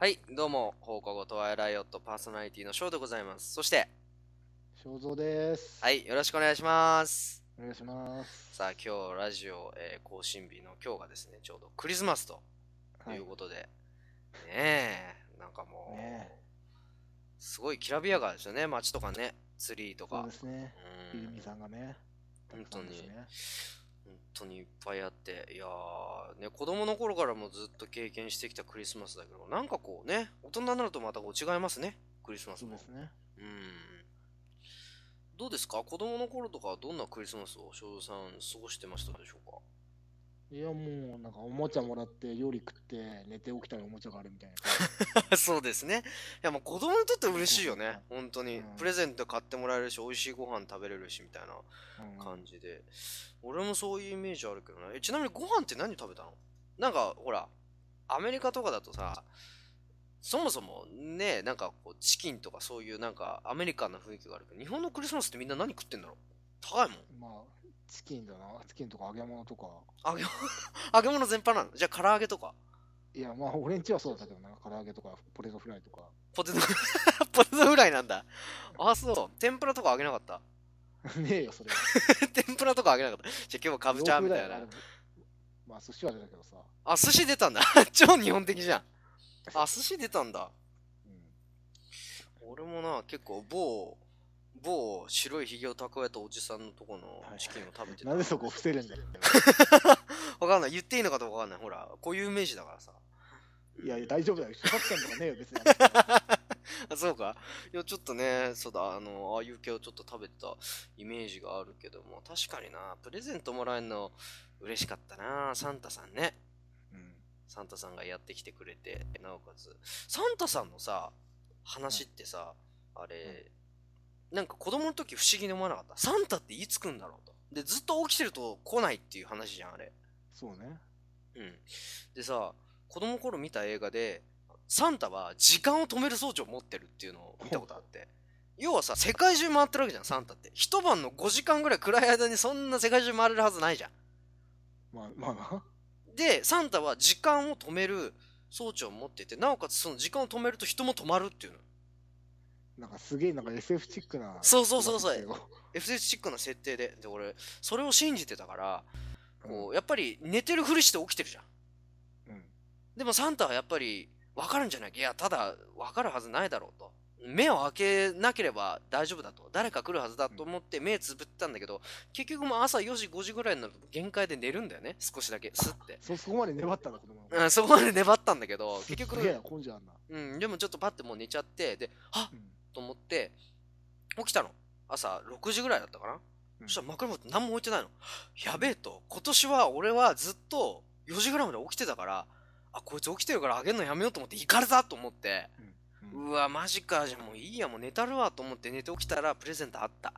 はい、どうも、放課後トワイライオットパーソナリティのショーでございます。そして、正蔵です。はい、よろしくお願いします。お願いします。さあ、今日ラジオ、えー更新日の今日がですね、ちょうどクリスマスとはいいうことで、ねえ、なんかもう、ねすごいきらびやかですよね、街とかね、ツリーとかそうで。すね。うんさんがね。本当に本当にいっぱいあって、いやー、ね、子供の頃からもずっと経験してきたクリスマスだけど、なんかこうね、大人になるとまたこう違いますね、クリスマスもそうで。すね。うん。どうですか？子供の頃とかはどんなクリスマスを正蔵さん過ごしてましたでしょうか？いや、もう、なんか、おもちゃもらって、料理食って、寝て起きたらおもちゃがあるみたいな。そうですね。いや、もう子供にとって嬉しいよね。本当にうん。プレゼント買ってもらえるし、美味しいご飯食べれるし、みたいなうん感じで。俺もそういうイメージあるけどね。えちなみにご飯って何食べたの？なんか、ほら、アメリカとかだとさ、そもそもね、なんかこう、チキンとかそういうなんかアメリカンな雰囲気があるけど、日本のクリスマスってみんな何食ってんだろう？高いもん。まあ、チキンだな。チキンとか揚げ物とか。揚げ物 揚げ物全般なのじゃあ唐揚げとかいや、まあ、俺んちはそうだったけどな。唐揚げとか、ポテトフライとか。ポテト ポテトフライなんだあそう天ぷらとか揚げなかった？ねえよ、それ。天ぷらとか揚げなかったじゃあ今日はかぶちゃんみたいなまあ、寿司は出たけどさ。あ寿司出たんだ超日本的じゃんあ寿司出たんだうん。俺もな結構某某白いひげを蓄えたおじさんのとこのチキンを食べてた、なんでそこ伏せるんだよ。わかんない。言っていいのかどうかわかんない。ほらこういうイメージだからさ。いや、いや大丈夫だよ。小学生とかねえよ、別に。あ そうか。いやちょっとねそうだ。あのああいう系をちょっと食べてたイメージがあるけども。確かにな。プレゼントもらえるの嬉しかったな。サンタさんね。うん。サンタさんがやってきてくれてなおかつ。サンタさんのさ話ってさ、あれ、なんか子供の時不思議に思わなかった？サンタっていつ来んだろうと。でずっと起きてると来ないっていう話じゃんあれ。そうね。うん。でさ子供の頃見た映画でサンタは時間を止める装置を持ってるっていうのを見たことあって。要はさ世界中回ってるわけじゃんサンタって。一晩の5時間ぐらい暗い間にそんな世界中回れるはずないじゃん。まあ、まあな。でサンタは時間を止める装置を持っててなおかつその時間を止めると人も止まるっていうのなんかすげえなんか SF チックな。そうそうそうそうう。FS チックな設定でで俺それを信じてたからこううやっぱり寝てるふりして起きてるじゃんうん。でもサンタはやっぱり分かるんじゃない？いやただ分かるはずないだろうと目を開けなければ大丈夫だと誰か来るはずだと思って目つぶったんだけど結局もう朝4時5時ぐらいになると限界で寝るんだよね少しだけスッてそ、そこまで粘ったの、子供のうんそこまで粘ったんだけど 結局。うんでもちょっとパッてもう寝ちゃってではっうん。と思って起きたの。朝6時ぐらいだったかな、うん。そしたら枕元何も置いてないの。やべえと。今年は俺はずっと4時ぐらいまで起きてたからあこいつ起きてるからあげるのやめようと思って行かれたと思って。うん。うわマジか。じゃあもういいやもう寝たるわと思って寝て起きたらプレゼントあった。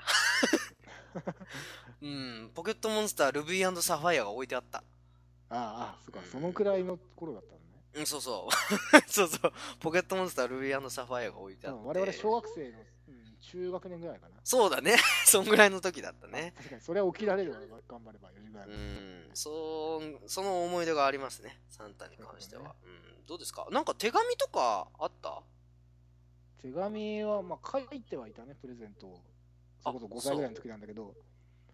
うん。ポケットモンスタールビーサファイアが置いてあった。ああ、あそっか、そのくらいの頃だった。うんそうそう。そうそう。ポケットモンスタールビーサファイアが置いてあって。我々小学生の、うん、中学年ぐらいかな。そうだね。そんぐらいの時だったね。確かに、それは起きられるわ、頑張れば4時ぐらい。うん、そう、その思い出がありますね、サンタに関しては。うん、どうですか？なんか手紙とかあった？手紙は、まあ、書いてはいたね、プレゼントを。それこそ5歳ぐらいの時なんだけど、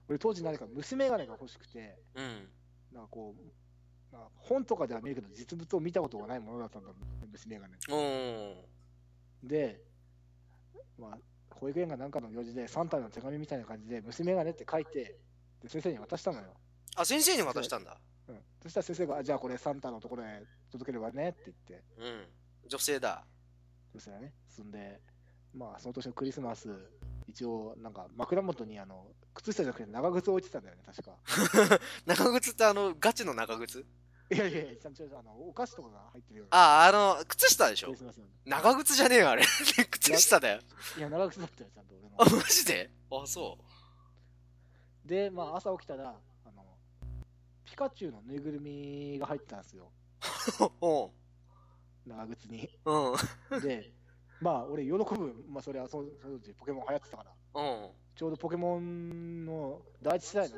俺当時何か娘がねが欲しくて、うん。なんかこう、まあ、本とかでは見るけど、実物を見たことがないものだったんだ、娘がね。おー。で、まあ、保育園が何かの行事で、サンタの手紙みたいな感じで、娘がねって書いて、で先生に渡したのよ。あ、先生に渡したんだ。うん、そしたら先生が、あじゃあこれサンタのところへ届ければねって言って、うん。女性だ。そしたらね、そんで、まあ、その年のクリスマス、一応、なんか枕元にあの靴下じゃなくて長靴を置いてたんだよね、確か。長靴ってあの、ガチの長靴？いやいやいや、ちゃんとあのお菓子とかが入ってるような。あ、あの、靴下でしょ？長靴じゃねえよ、あれ。靴下だよ。いや、長靴だったよ、ちゃんと俺 あ、の。マジで？あ、そで、まあ、朝起きたら、あの、ピカチュウのぬいぐるみが入ってたんですよ、う。おう。長靴に。うん。で、まあ、俺、喜ぶ、まあ、それはそのその時ポケモン流行ってたから、うん。ちょうどポケモンの第一世代の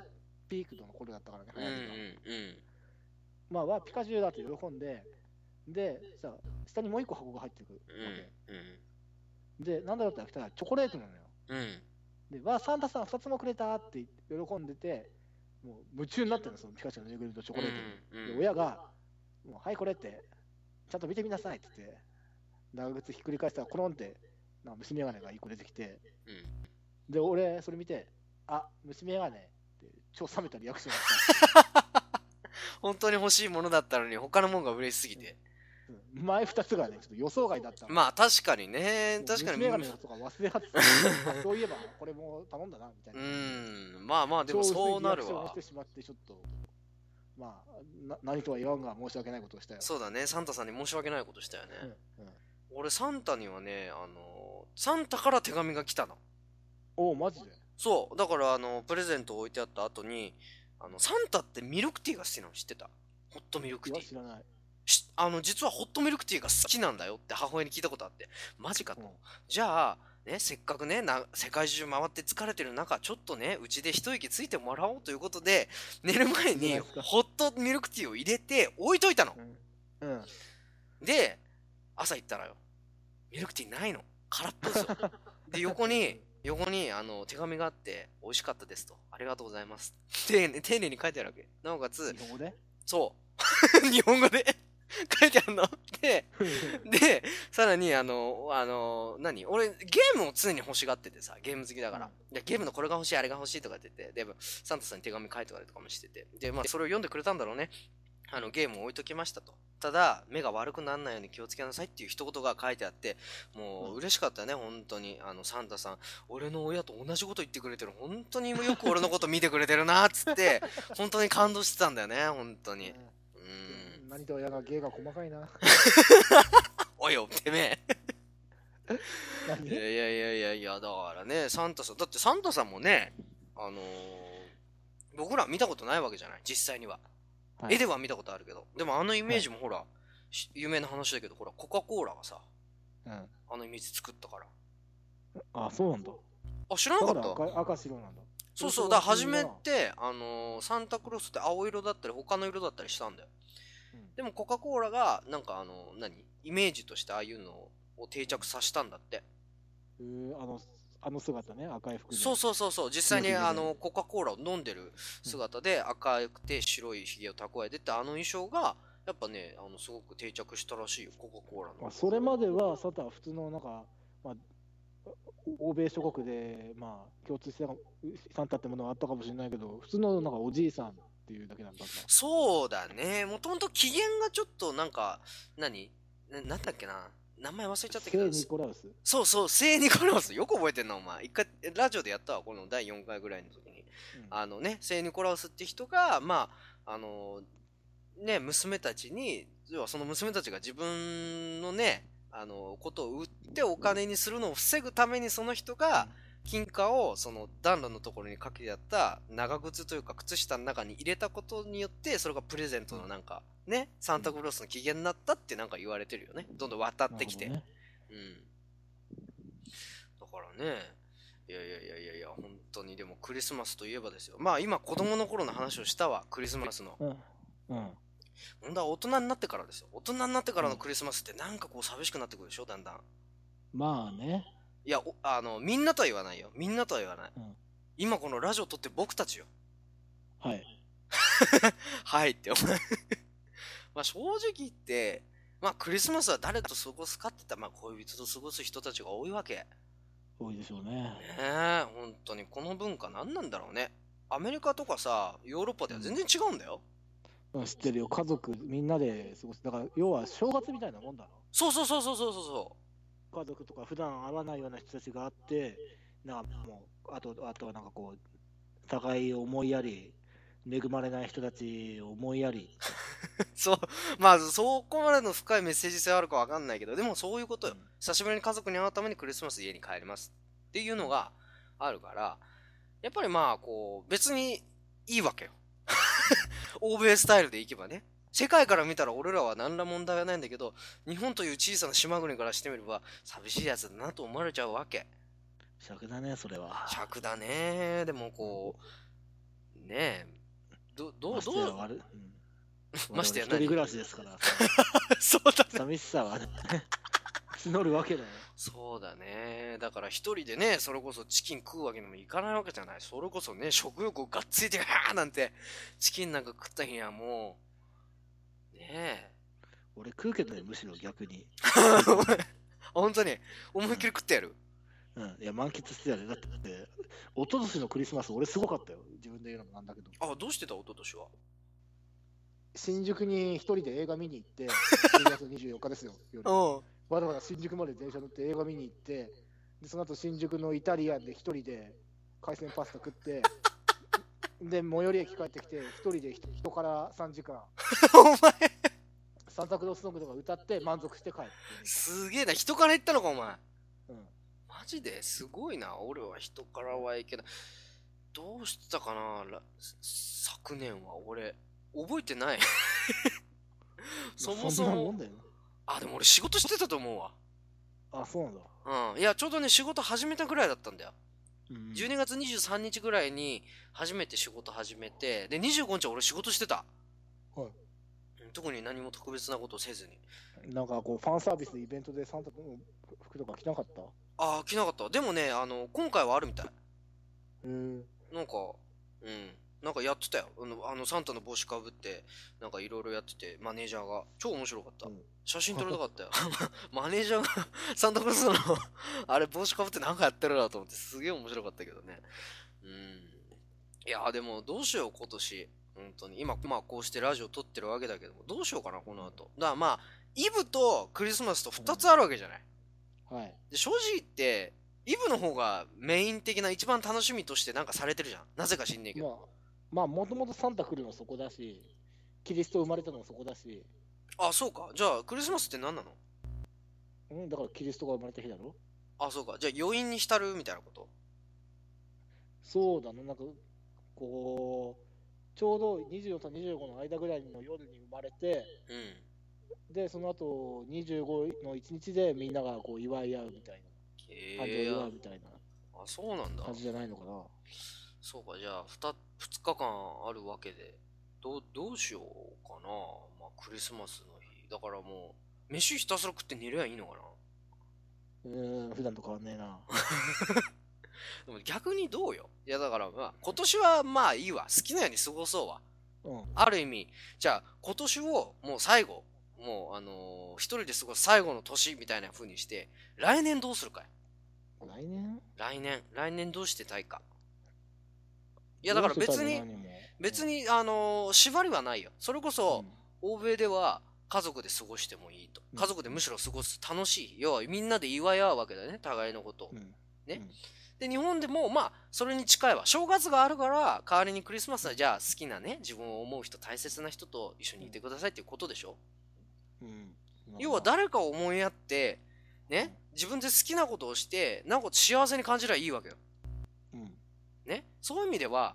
ピークの頃だったからね、うん。う流行りがん。うん。まあ、わピカチュウだと喜んで、で、さ、下にもう一個箱が入ってくる。で、なんだろうって言ったらチョコレートなのよ。うんうんで、わあ、サンタさん2つもくれたって喜んでて、もう夢中になってるの、そのピカチュウのぬいぐるみとチョコレートに。うんで親が、もうはい、これって、ちゃんと見てみなさいって言って、長靴ひっくり返したら、コロンって、なんか虫眼鏡が1個出てきて、うんで、俺、それ見て、あ、虫眼鏡って、超冷めたリアクションだった。本当に欲しいものだったのに他のものが嬉しすぎて。うん。前2つがね、ちょっと予想外だったの。まあ確かにね。確かに。虫眼鏡のことが忘れはってたそういえば、これも頼んだな、みたいうな。ん。まあまあでもそうなるわ。まって、ちょっと、まあ、な何とは言わんが申し訳ないことをしたよ。そうだね。サンタさんに申し訳ないことしたよね、うんうん。俺サンタにはねあのサンタから手紙が来たのおお、マジで？そう。だからあのプレゼント置いてあった後にあのサンタってミルクティーが好きなの知ってた？ホットミルクいティー。や知らない。しあの実はホットミルクティーが好きなんだよって母親に聞いたことあって。マジかと、うん。じゃあね、せっかくねな世界中回って疲れてる中ちょっとねうちで一息ついてもらおうということで寝る前にホットミルクティーを入れて置いといたの。うん。うん。で朝行ったらよミルクティーないの。空っぽですよ。で横に横にあの手紙があって美味しかったですと。ありがとうございます。丁寧丁寧に書いてあるわけ。なおかつ日本語で？そう。日本語で。書いてあるの。で で、さらに、あの、あの、何？俺、ゲームを常に欲しがっててさ、ゲーム好きだから。うん。でゲームのこれが欲しい、あれが欲しいとかって言って、で、サンタさんに手紙書いてたりとかもしてて。で、まあ、それを読んでくれたんだろうね。あの、ゲームを置いときましたと。ただ、目が悪くならないように気をつけなさいっていう一言が書いてあって、もう、嬉しかったね、本当に。あの、サンタさん、俺の親と同じこと言ってくれてる。本当によく俺のこと見てくれてるな、っつって、本当に感動してたんだよね、本当に。うん。うん何とはやが芸が細かいな。おいよ、てめえ。何？いやいやいやいやいや、だからね、サンタさん、だってサンタさんもね、あのー僕ら見たことないわけじゃない、実際には。はい絵では見たことあるけど。でもあのイメージもほら、し有名な話だけど、ほら、コカ・コーラがさ、うん。あのイメージ作ったから。あ、そうなんだ。あ、知らなだかった？赤赤白なんだ。そうそう、だから初めて、あのーサンタクロースって青色だったり、他の色だったりしたんだよ。うんでもコカ・コーラが、なんかあの何？イメージとしてああいうのを定着させたんだって。えーあの、あの姿ね、赤い服で。そうそうそうそう。実際にあのコカ・コーラを飲んでる姿で赤くて白いひげを蓄えてってあの衣装がやっぱねあのすごく定着したらしいよコカ・コーラの。まあ、それまでは、サタは普通のなんか、まあ、欧米諸国で、まあ、共通してたサンタってものがあったかもしれないけど、普通のなんかおじいさんっていうだけなんだった。そうだね。もともと機嫌がちょっとなんか何？ななんだっけな名前忘れちゃったけど。聖ニコラウス？そうそう聖ニコラウス。よく覚えてんなお前。一回ラジオでやったわこの第4回ぐらいの時に。うん。あのね、聖ニコラウスって人が、まあ、あの、ね、娘たちに、要はその娘たちが自分のね、あの、ことを売ってお金にするのを防ぐためにその人が、金貨をその暖炉のところにかけてあった長靴というか靴下の中に入れたことによってそれがプレゼントのなんかねサンタクロースの起源になったってなんか言われてるよねどんどん渡ってきて、なるうん。だからね、いやいやいやいやいや、本当にでもクリスマスといえばですよ。まあ今子供の頃の話をしたわ、クリスマスの。うん。うん。問題は大人になってからですよ。大人になってからのクリスマスってなんかこう寂しくなってくるでしょ、だんだん。まあね。いや、おあの、みんなとは言わないよ。みんなとは言わない。うん今このラジオ撮って僕たちよ。はい。はいって、お前。まあ正直言って、まあクリスマスは誰と過ごすかって言ったら、まあ恋人と過ごす人たちが多いわけ。多いでしょうね。ねえ、本当にこの文化何なんだろうね。アメリカとかさ、ヨーロッパでは全然違うんだよ。うん知ってるよ。家族みんなで過ごす。だから、要は正月みたいなもんだろ。そうそうそうそうそうそうそ家族とか普段会わないような人たちがあって、なんかもう、あと、あとはなんかこう、互いを思いやり、恵まれない人たちを思いやり。う。そう、まあそこまでの深いメッセージ性あるかわかんないけど、でもそういうことよ。うん久しぶりに家族に会うためにクリスマス家に帰りますっていうのがあるから、やっぱりまあこう、別にいいわけよ。欧米スタイルでいけばね。世界から見たら俺らは何ら問題はないんだけど、日本という小さな島国からしてみれば寂しいやつだなと思われちゃうわけ。尺だね、それは。尺だねでもこうねえどどう ましてやどう？んましてや一人暮らしですから。そうだね。寂しさがね、募るわけだよ。そうだね。だから一人でね、それこそチキン食うわけにもいかないわけじゃない。それこそね、食欲をがっついて、はーなんて、チキンなんか食った日にはもう、ね俺食うけどね、むしろ逆に。え。本当に、思いっきり食ってやる？うん、いや、満喫してやる。だって、だって、一昨年のクリスマス、俺すごかったよ。自分で言うのもなんだけど。あ、どうしてた？一昨年は？新宿に一人で映画見に行って、12月24日ですよ、夜。うん。わざわざ新宿まで電車乗って映画見に行って、でその後新宿のイタリアンで一人で海鮮パスタ食って、で、最寄り駅帰ってきて、一人で人人から3時間、お前、サンタクロースソングとか歌って満足して帰って。すげえな。人から言ったのか、お前。うんマジで？すごいな。俺は人からはいいけど、どうしてたかな？ら昨年は俺、覚えてない。そもそもあ、でも俺仕事してたと思うわ。な。あ、そうなんだ。うん。いや、ちょうどね、仕事始めたぐらいだったんだよ。うん12月23日ぐらいに初めて仕事始めて、で、25日は俺仕事してた。特に何も特別なことせずに。なんかこう、ファンサービスでイベントでサンタの服とか着なかった？ああ、来なかった。でもね、あの、今回はあるみたい。うん。なんか、うん。なんかやってたよ。あの、あのサンタの帽子かぶって、なんかいろいろやってて、マネージャーが。超面白かった。うん写真撮りたかったよ。マネージャーがサンタクロースの あれ帽子かぶってなんかやってるなと思って、すげえ面白かったけどね。うん。いや、でもどうしよう、今年。本当に。今、まあこうしてラジオ撮ってるわけだけども、どうしようかな、この後。だからまあ、イブとクリスマスと2つあるわけじゃない。はい。で正直言って、イブの方がメイン的な一番楽しみとしてなんかされてるじゃん。なぜか知んねえけど。まあ、まあ、もともとサンタ来るのそこだし、キリスト生まれたのもそこだし、あ、そうか。じゃあ、クリスマスって何なの？うん、だからキリストが生まれた日だろ？あ、そうか。じゃあ、余韻に浸るみたいなこと？そうだね、なんか、こう、ちょうど24と25の間ぐらいの夜に生まれて、うん。で、その後25の1日でみんながこう祝い合うみたいな、祝うみたいなあ、そうなんだ感。じじゃないのかな。そうか。じゃあ、2, 2日間あるわけで、どう、どうしようかな。まあ、クリスマスの日。だからもう、飯ひたすら食って寝りゃいいのかな。うーん、普段と変わんねえな。でも逆にどうよ？いや、だからまあ、今年はまあいいわ。好きなように過ごそうわ。うん。ある意味、じゃあ今年をもう最後、もうあのー一人で過ごす最後の年みたいな風にして、来年どうするかい来年？来年、来年どうしてたいか。いやだから別に、、別に、に、あのー縛りはないよ。それこうそ、ん欧米では家族で過ごしてもいいと。うん家族でむしろ過ごす楽しい。要はみんなで祝い合うわけだよね、互いのことを。うんねで、日本でも、まあ、それに近いわ。正月があるから、代わりにクリスマスは、じゃあ、好きなね、自分を思う人、大切な人と一緒にいてくださいっていうことでしょ？うんうん要は、誰かを思いやって、ね、自分で好きなことをして、なおかつ幸せに感じればいいわけよ。うんね？そういう意味では、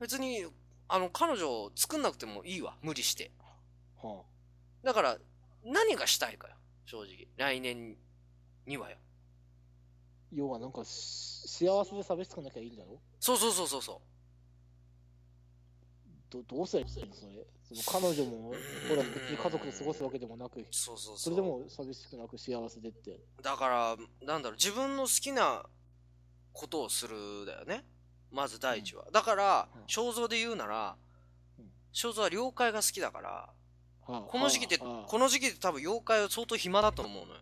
別に、あの、彼女を作んなくてもいいわ。無理して。はだから、何がしたいかよ。正直。来年にはよ。あ、要はなんかし幸せで寂しくなきゃいいんだろ？そうそうそうそうそう。どどうすればいいのそれ？その彼女もほら別に家族で過ごすわけでもなくそうそうそう。それでも寂しくなく幸せでってだから、なんだろう、自分の好きなことをするだよね。まず第一は。だからうん、肖像で言うならうん、肖像は了解が好きだから、はあこの時期で、はあはあこの時期で多分妖怪は相当暇だと思うのよ。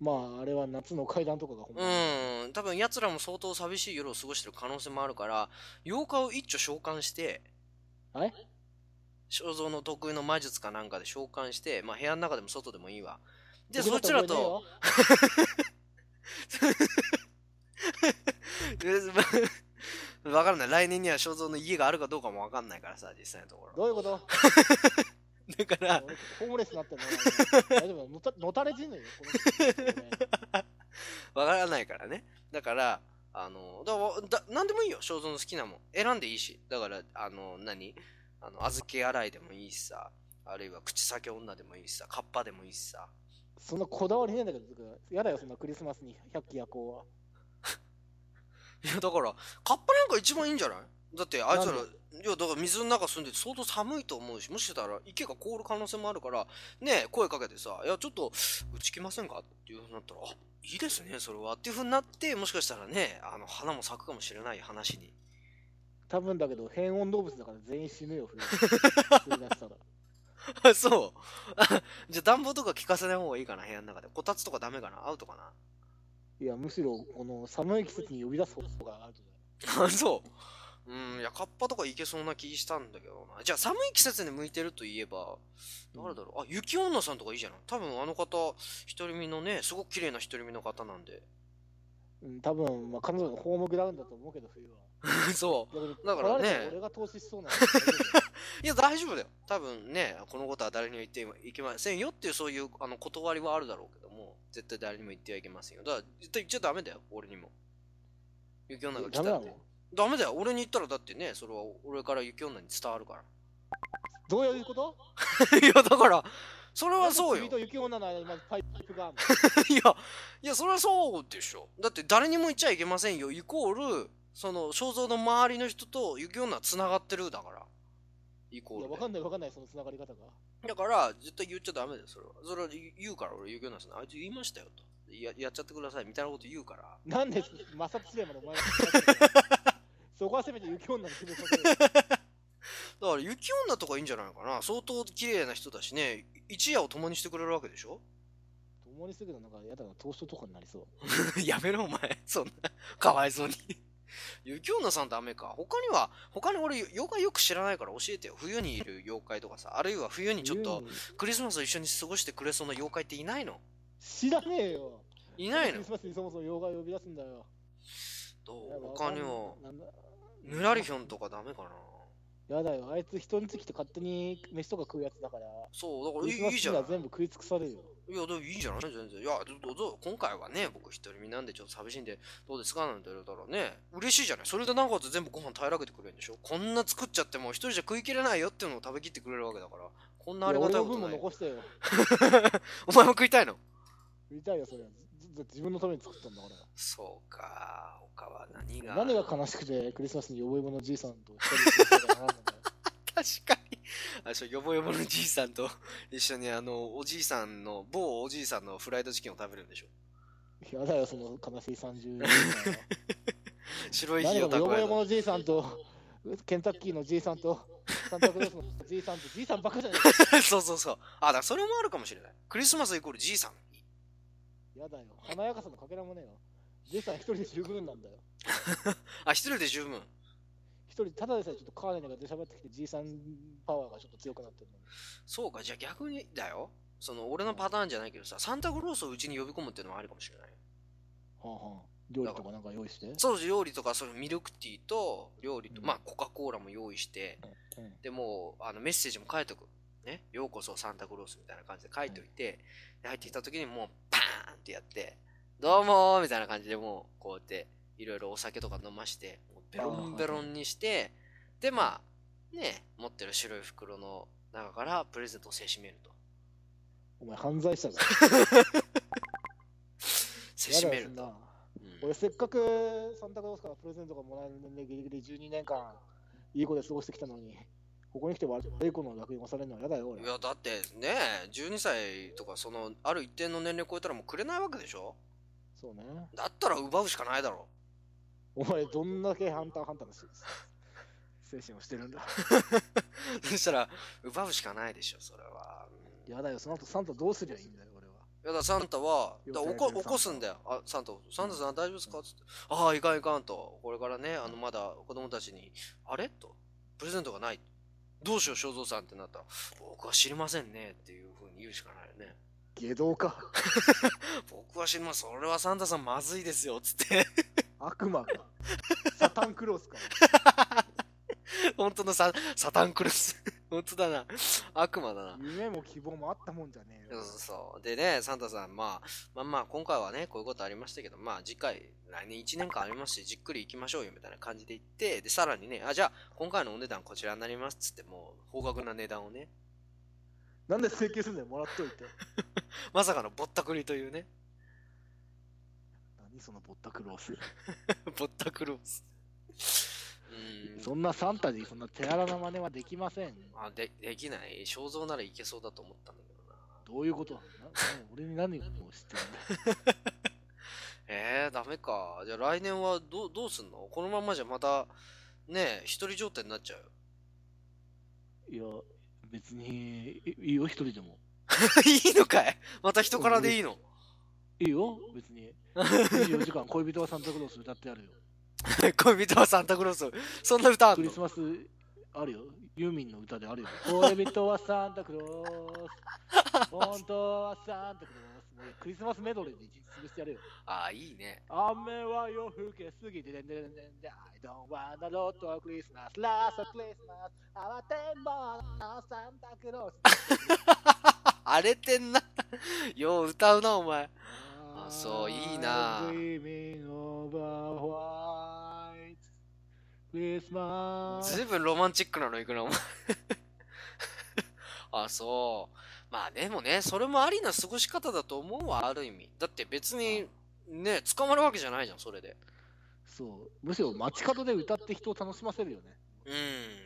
まああれは夏の階段とかがほんうん、多分奴らも相当寂しい夜を過ごしてる可能性もあるから、妖怪を一挙召喚して、はい肖像の得意の魔術かなんかで召喚して、まあ部屋の中でも外でもいいわ。で、そちらと、わからない。来年には肖像の家があるかどうかもわかんないからさ、実際のところ。どういうこと？だから、俺ホームレスになってんの大丈夫のたのたれ死ぬよこの人。ね わからないからね。だから、あの、だだなんでもいいよ、肖像の好きなもん。選んでいいし。だから、あの、何？あの、小豆洗いでもいいしさ、あるいは口先女でもいいしさ、カッパでもいいしさ。そんなこだわりねえんだけどやだよそんなクリスマスに百鬼夜行は。いや、だから、カッパなんか一番いいんじゃない？だってあいつらなんいやだから水の中住んでて相当寒いと思うしもしかしたら池が凍る可能性もあるからね声かけてさ「いやちょっとうち来ませんか?」っていうふうになったら「あいいですねそれは」っていうふうになってもしかしたらねあの花も咲くかもしれない話に。多分だけど、変温動物だから全員死ぬよ、冬冬になったら。あ そう。あ じゃあ暖房とか効かせない方がいいかな部屋の中で。こたつとかダメかな？アウトかな？いや、むしろ、この寒い季節に呼び出す方があるじあ そううんいやカッパとかいけそうな気したんだけどな。じゃあ寒い季節に向いてるといえば誰だろう？あ雪女さんとかいいじゃない？多分あの方独り身のねすごく綺麗な独り身の方なんで。うん、多分、まあ、彼女のホームグラウンドだと思うけど、冬は。そう。だだからね。俺が投資しそうな いや大丈夫だよ。多分ねこのことは誰にも言ってはいけませんよっていうそういうあの断りはあるだろうけども絶対誰にも言ってはいけませんよ。だから絶対言っちゃダメだよ俺にも。雪女が来たってダメだよ俺に言ったらだってねそれは俺から雪女に伝わるからどういうこと？いや、だから、それはそうよ君。と雪女の間にまずパイプがある いや、いや、それはそうでしょ。だって誰にも言っちゃいけませんよ。イコール、その、肖像の周りの人と雪女は繋がってるだから。イコの。いや、ールわかんないわかんない、その繋がり方が。で。だから、絶対言っちゃダメだよ、それは。それは言うから、俺、雪女さん、あいつ言いましたよ、と。ややっちゃってください、みたいなこと言うから。なんで摩擦試合までお前そこはせめて雪女に決めさせる。だから、雪女とかいいんじゃないかな。相当綺麗な人だしね、一夜を共にしてくれるわけでしょ？共にするけどなんかやだな、トーストとかになりそう。やめろお前そんなかわいそうに雪女さんダメか他には他に俺妖怪よく知らないから教えてよ冬にいる妖怪とかさあるいは冬にちょっとクリスマスを一緒に過ごしてくれそうな妖怪っていないの？知らねえよ。いないの？クリスマスにそもそも妖怪を呼び出すんだよ。どやだう他にはぬらりひょんとかダメかな。やだよ、あいつ人につきて勝手に飯とか食うやつだから、そうだからいいいいじゃないには全部食い尽くされるよ。いやでもいいじゃない全然。いやどうぞ今回はね僕一人身なんでちょっと寂しいんでどうですかなんて言われたらね。嬉しいじゃない。それでなおかつ全部ご飯平らげてくれるんでしょ。こんな作っちゃっても一人じゃ食いきれないよっていうのを食べきってくれるわけだから。こんなありがたいことない残してよ。お前も食いたいの？食いたいよ、それ。は。自分のために作ったんだから。そうか。他は何が。何が悲しくてクリスマスによぼよぼのじいさんと二人で 確かに。あれでしょよぼよぼのじいさんと 一緒にあのおじいさんの某おじいさんのフライドチキンを食べるんでしょ。やだよ、その悲しい30年。白い間は。何か火を蓄えよぼよぼのじいさんと、ケンタッキーのじいさんと、サンタクロースのじいさんと、じいさんばっかじゃない。た そうそうそう。あだからそれもあるかもしれない。クリスマスイコールじいさんやだよ。華やかさのかけらもねえよ。じいさん一人で十分なんだよ。あ一人で十分一人、ただでさえちょっとカーネルが出しゃばってきて、じいさんパワーがちょっと強くなってるのに。そうかじゃあ逆にだよその俺のパターンじゃないけどさサンタクロースをうちに呼び込むっていうのもありかもしれないはあはあ、料理とかなんか用意して？そう料理とかそのミルクティーと料理と、うんまあコカ・コーラも用意してうんでもうあのメッセージも書いとく。ね、ようこそサンタクロースみたいな感じで書いといて、で入ってきた時にもうってやって、どうもーみたいな感じでもうこうやっていろいろお酒とか飲まして、ベロンベロンにして、でまあ、ね、持ってる白い袋の中からプレゼントをせしめると。お前犯罪者だ。せしめると。俺せっかくサンタクロースからプレゼントがもらえる年齢ギリギリ12年間いい子で過ごしてきたのにここに来て悪い子の楽に押されるのは嫌だよ。俺いやだってね12歳とかそのある一定の年齢超えたらもうくれないわけでしょそうねだったら奪うしかないだろお前どんだけハンターハンターのし精神をしてるんだそしたら奪うしかないでしょそれは、うん嫌だよ。その後サンタどうすりゃいいんだよ。俺はいやだサンタはだ起こ起こすんだよ。あサンタサンタさん大丈夫ですかつってああいかんいかんとこれからねあのまだ子供たちにあれとプレゼントがないどうしよう正蔵さんってなったら僕は知りませんねっていうふうに言うしかないよね。下道か。僕は知りません。それはサンタさんまずいですよつって。悪魔か。サタンクロースか。本当のササタンクロス本当だな。悪魔だな。夢も希望もあったもんじゃねえよ。そうそうそう。でね、サンタさん、まあ、まあまあ、今回はね、こういうことありましたけど、まあ、次回、来年1年間ありますし、じっくり行きましょうよ、みたいな感じで言って、で、さらにね、あ、じゃあ、今回のお値段こちらになりますっつって、もう、高額な値段をね、なんで請求するんだよもらっといて。まさかのぼったくりというね、何そのぼったくロース。ぼったくロース。いうん。そんなサンタにそんな手荒な真似はできません。あでできない。肖像ならいけそうだと思ったんだけどな。どういうことなな俺に何を知ってるんだ？えー、ダメか。じゃあ来年はどうどうすんの？このままじゃまたねえ一人状態になっちゃうよ。いや、別に、いいいよ、一人でも。いいのかい？また人からでいいの？いいよ、別に。24時間恋人はサンタクロース歌ってあるよ。恋人はサンタクロースそんな歌あんの？クリスマスあるよ。ユーミンの歌であるよ。恋人はサンタクロース。本当はサンタクロース。クリスマスメドレーで潰してやるよ。ああいいね雨は夜更けすぎてでんでんでんでんで I don't wanna lot of Christmas last Christmas 慌てんぼうのサンタクロース 荒れてんなよう歌うなお前あそういいなずいぶんロマンチックなのいくなお前。あそう。まあでもねそれもありな過ごし方だと思うわある意味。だって別にね捕まるわけじゃないじゃんそれで。そう。むしろ街角で歌って人を楽しませるよね。う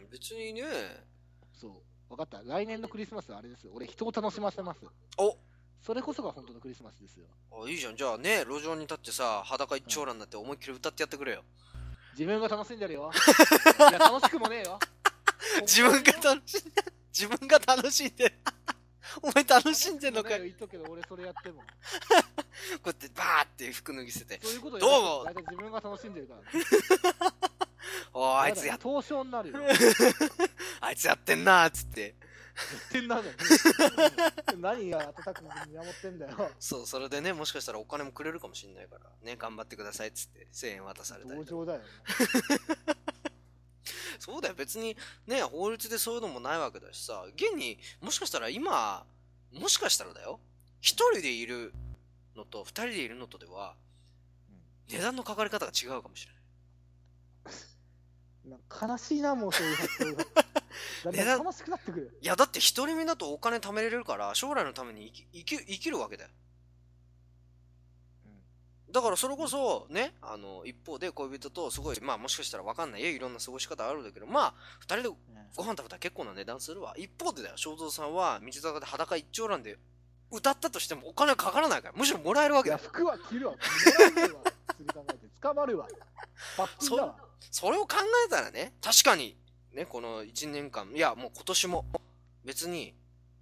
ん別にね。そう。分かった。来年のクリスマスはあれですよ。俺人を楽しませます。お。それこそが本当のクリスマスですよ。あいいじゃん。じゃあね路上に立ってさ裸一丁羅になって思いっきり歌ってやってくれよ自分が楽しんでるよ。いや楽しくもねえよ。自分が楽しんで自分が楽しんでる。お前楽しんでんのかい。よ言っとくけど俺それやっても。こうやってバーって服脱ぎ捨てて。そういうことどうも大体自分が楽しんでるから。おーあいつやっ凍傷になるよ。あいつやってんなーっつってってんなじゃん何が温かく見守ってんだよ。そうそれでねもしかしたらお金もくれるかもしんないからね頑張ってくださいっつって1000円渡されたりとか。同情だよ そうだよ。別にね法律でそういうのもないわけだしさ現にもしかしたら今もしかしたらだよ。一人でいるのと二人でいるのとでは値段のかかり方が違うかもしれない。なんか悲しいなもうそういう発想がだん値段だん悲しくなってくるいやだって一人身だとお金貯めれるから将来のために生き生き生きるわけだよ。だからそれこそねあの一方で恋人とすごいまあもしかしたら分かんないよ。いろんな過ごし方あるんだけどまあ二人でご飯食べたら結構な値段するわ。一方でだよ。正蔵さんは道坂で裸一丁乱で歌ったとしてもお金はかからないからむしろもらえるわけだよ。服は着るわ。もらえねえわ。普通に考えて。捕まるわ。罰金だわ。それを考えたらね確かにねこの1年間。いやもう今年も。別に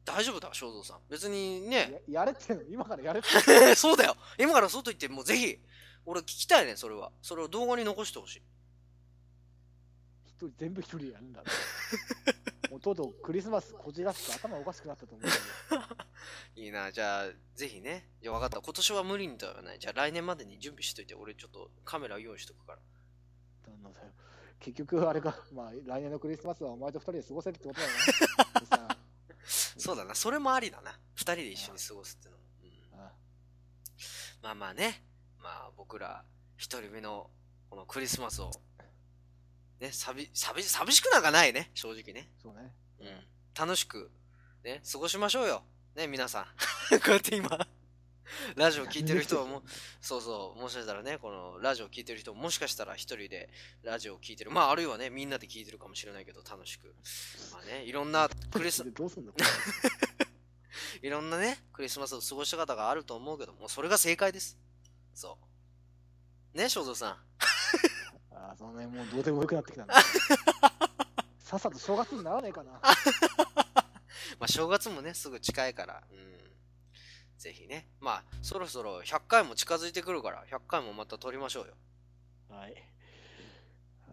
大丈夫だわ正蔵さん。別にね。ややれって今からやれって そうだよ。今から外行ってもうぜひ俺聞きたいねそれは。それを動画に残してほしい。一人全部一人でやるんだ もうとうとうクリスマスこじらすと頭おかしくなったと思う いいなじゃあぜひね。いや分かった。今年は無理にとはない。じゃあ来年までに準備しといて。俺ちょっとカメラ用意しとくから。なんだよ結局あれか まあ来年のクリスマスはお前と二人で過ごせるってことだよな。さ。そうだなそれもありだな。二人で一緒に過ごすっていうの。も、うん、あまあまあね。まあ僕ら一人目のこのクリスマスをね寂寂寂しくなんかないね正直ね。そうね。うん。楽しくね過ごしましょうよ。ね皆さん。こうやって今 ラジオ聞いてる人はもうそうそうもしかしたらねこのラジオ聞いてる人ももしかしたら一人でラジオを聞いてる。まああるいはねみんなで聞いてるかもしれないけど楽しく。まあねいろんなクリスでどうすんの？いろんなねクリスマスの過ごし方があると思うけどもうそれが正解です。そう。ね正蔵さん。ああそのねもうどうでもよくなってきたな。さっさと正月にならねえかな。まあ正月もねすぐ近いから。うんぜひね。まあそろそろ100回も近づいてくるから100回もまた撮りましょうよ。はい。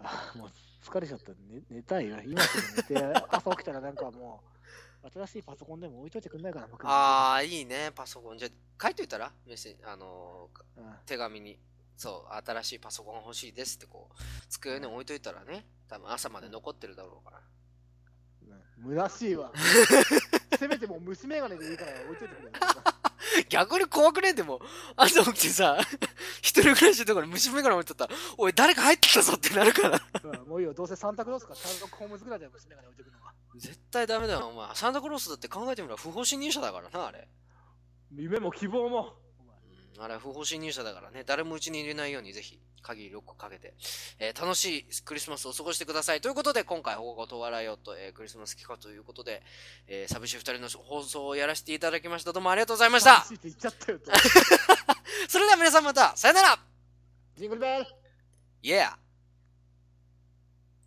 ああもう疲れちゃった。寝寝たいよ今すぐ寝て朝起きたらなんかもう 新しいパソコンでも置いといてくんないかな僕ああいいね。パソコン。じゃあ書いといたら？メッセあのーうん。手紙に。そう新しいパソコンが欲しいですってこう机に置いといたらね。多分朝まで残ってるだろうから。うん。虚しいわ。せめてもう虫眼鏡でいいから置いといてくれ。よ 逆に怖くね？えでも。朝起きてさ 一人暮らしのところに虫眼鏡置いとった。らおい誰か入ってきたぞってなるから。うんもういいよどうせサンタクロースかシャーロック・ホームズぐらいだよ虫眼鏡置いてくのは絶対ダメだよお前。サンタクロースだって考えてみれば不法侵入者だからなあれ。夢も希望もあれは不法侵入者だからね、誰もうちに入れないようにぜひ鍵ロックかけて、えー楽しいクリスマスを過ごしてください。ということで、今回、放課後と笑いよと、えークリスマス企画ということで、えー寂しい二人の放送をやらせていただきました。どうもありがとうございました。言っちゃったよと。それでは皆さんまた、さよならジングルベル !Yeah!